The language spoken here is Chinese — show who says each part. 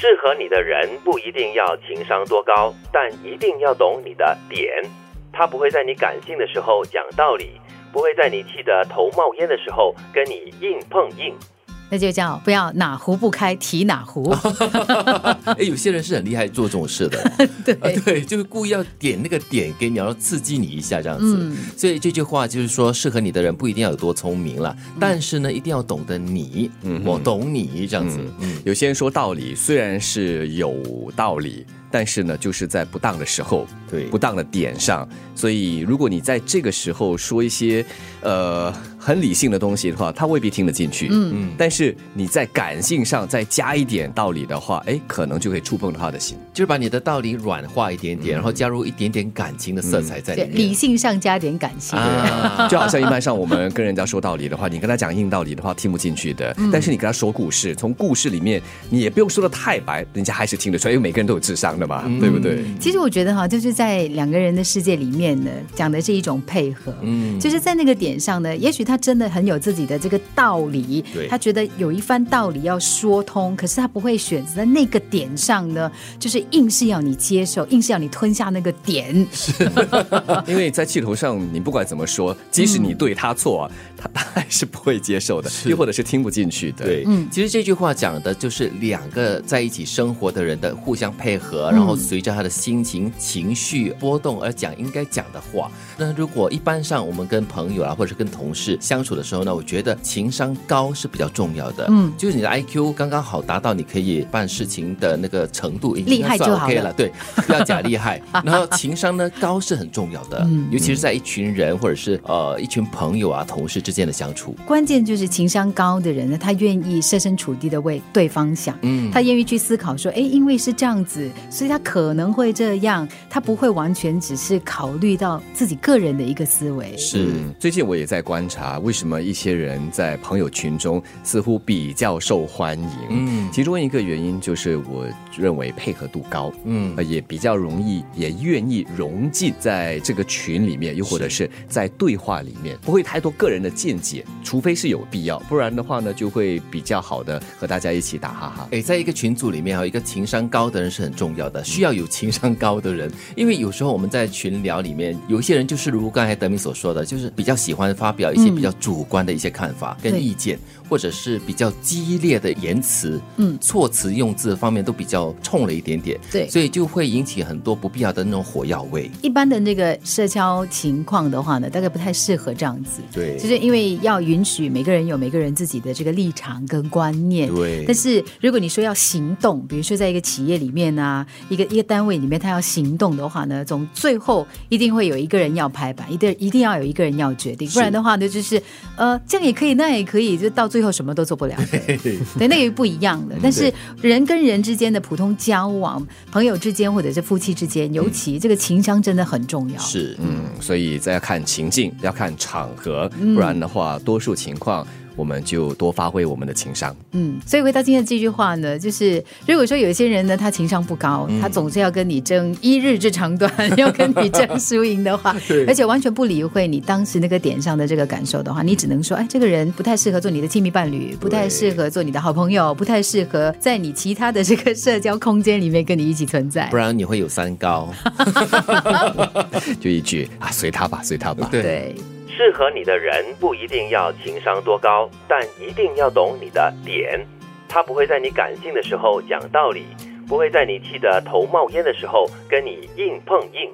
Speaker 1: 适合你的人不一定要情商多高，但一定要懂你的点。他不会在你感性的时候讲道理，不会在你气得头冒烟的时候跟你硬碰硬。
Speaker 2: 那就叫不要哪壶不开提哪壶。
Speaker 3: 哎，有些人是很厉害做这种事的，
Speaker 2: 对
Speaker 3: 对，就是故意要点那个点给你，然后刺激你一下这样子。所以这句话就是说，适合你的人不一定要有多聪明了，但是呢，一定要懂得你，我懂你这样子。
Speaker 4: 有些人说道理虽然是有道理。但是呢，就是在不当的时候，
Speaker 3: 对
Speaker 4: 不当的点上，所以如果你在这个时候说一些呃很理性的东西的话，他未必听得进去。嗯嗯。但是你在感性上再加一点道理的话，哎，可能就可以触碰到他的心，
Speaker 3: 就是把你的道理软化一点点，然后加入一点点感情的色彩在里面。
Speaker 2: 理性上加点感性，
Speaker 4: 就好像一般上我们跟人家说道理的话，你跟他讲硬道理的话听不进去的，但是你跟他说故事，从故事里面你也不用说的太白，人家还是听得出来，因为每个人都有智商的。嘛，对不对？
Speaker 2: 其实我觉得哈，就是在两个人的世界里面呢，讲的是一种配合。嗯，就是在那个点上呢，也许他真的很有自己的这个道理，他觉得有一番道理要说通，可是他不会选择在那个点上呢，就是硬是要你接受，硬是要你吞下那个点。
Speaker 4: 是，因为在气头上，你不管怎么说，即使你对他错啊，他他还是不会接受的，又或者是听不进去的。
Speaker 3: 对，嗯，其实这句话讲的就是两个在一起生活的人的互相配合。然后随着他的心情、情绪波动而讲应该讲的话。那如果一般上我们跟朋友啊，或者是跟同事相处的时候呢，我觉得情商高是比较重要的。嗯，就是你的 I Q 刚刚好达到你可以办事情的那个程度，
Speaker 2: 厉害就
Speaker 3: OK 了。对，不要假厉害。然后情商呢高是很重要的，尤其是在一群人或者是呃一群朋友啊、同事之间的相处。
Speaker 2: 关键就是情商高的人呢，他愿意设身处地的为对方想，嗯，他愿意去思考说，哎，因为是这样子。所以他可能会这样，他不会完全只是考虑到自己个人的一个思维。
Speaker 4: 是，最近我也在观察，为什么一些人在朋友群中似乎比较受欢迎？嗯，其中一个原因就是我认为配合度高，嗯，也比较容易，也愿意融进在这个群里面，又或者是在对话里面，不会太多个人的见解，除非是有必要，不然的话呢，就会比较好的和大家一起打哈哈。
Speaker 3: 哎，在一个群组里面，有一个情商高的人是很重要的。需要有情商高的人，因为有时候我们在群聊里面，有一些人就是如刚才德明所说的，就是比较喜欢发表一些比较主观的一些看法跟意见。或者是比较激烈的言辞，嗯，措辞用字方面都比较冲了一点点，
Speaker 2: 对，
Speaker 3: 所以就会引起很多不必要的那种火药味。
Speaker 2: 一般的那个社交情况的话呢，大概不太适合这样子，
Speaker 3: 对，
Speaker 2: 就是因为要允许每个人有每个人自己的这个立场跟观念，
Speaker 3: 对。
Speaker 2: 但是如果你说要行动，比如说在一个企业里面啊，一个一个单位里面，他要行动的话呢，总最后一定会有一个人要拍板，一定一定要有一个人要决定，不然的话呢，就是呃，这样也可以，那也可以，就到最。最后什么都做不了，对，那个不一样的。但是人跟人之间的普通交往，朋友之间或者是夫妻之间，尤其这个情商真的很重要。
Speaker 4: 是，嗯，所以再要看情境，要看场合，不然的话，多数情况。我们就多发挥我们的情商。
Speaker 2: 嗯，所以回到今天这句话呢，就是如果说有一些人呢，他情商不高，他总是要跟你争一日之长短，要跟你争输赢的话，而且完全不理会你当时那个点上的这个感受的话，你只能说，哎，这个人不太适合做你的亲密伴侣，不太适合做你的好朋友，不太适合在你其他的这个社交空间里面跟你一起存在，
Speaker 3: 不然你会有三高。
Speaker 4: 就一句啊，随他吧，随他吧。
Speaker 2: 对。
Speaker 1: 适合你的人不一定要情商多高，但一定要懂你的点。他不会在你感性的时候讲道理，不会在你气得头冒烟的时候跟你硬碰硬。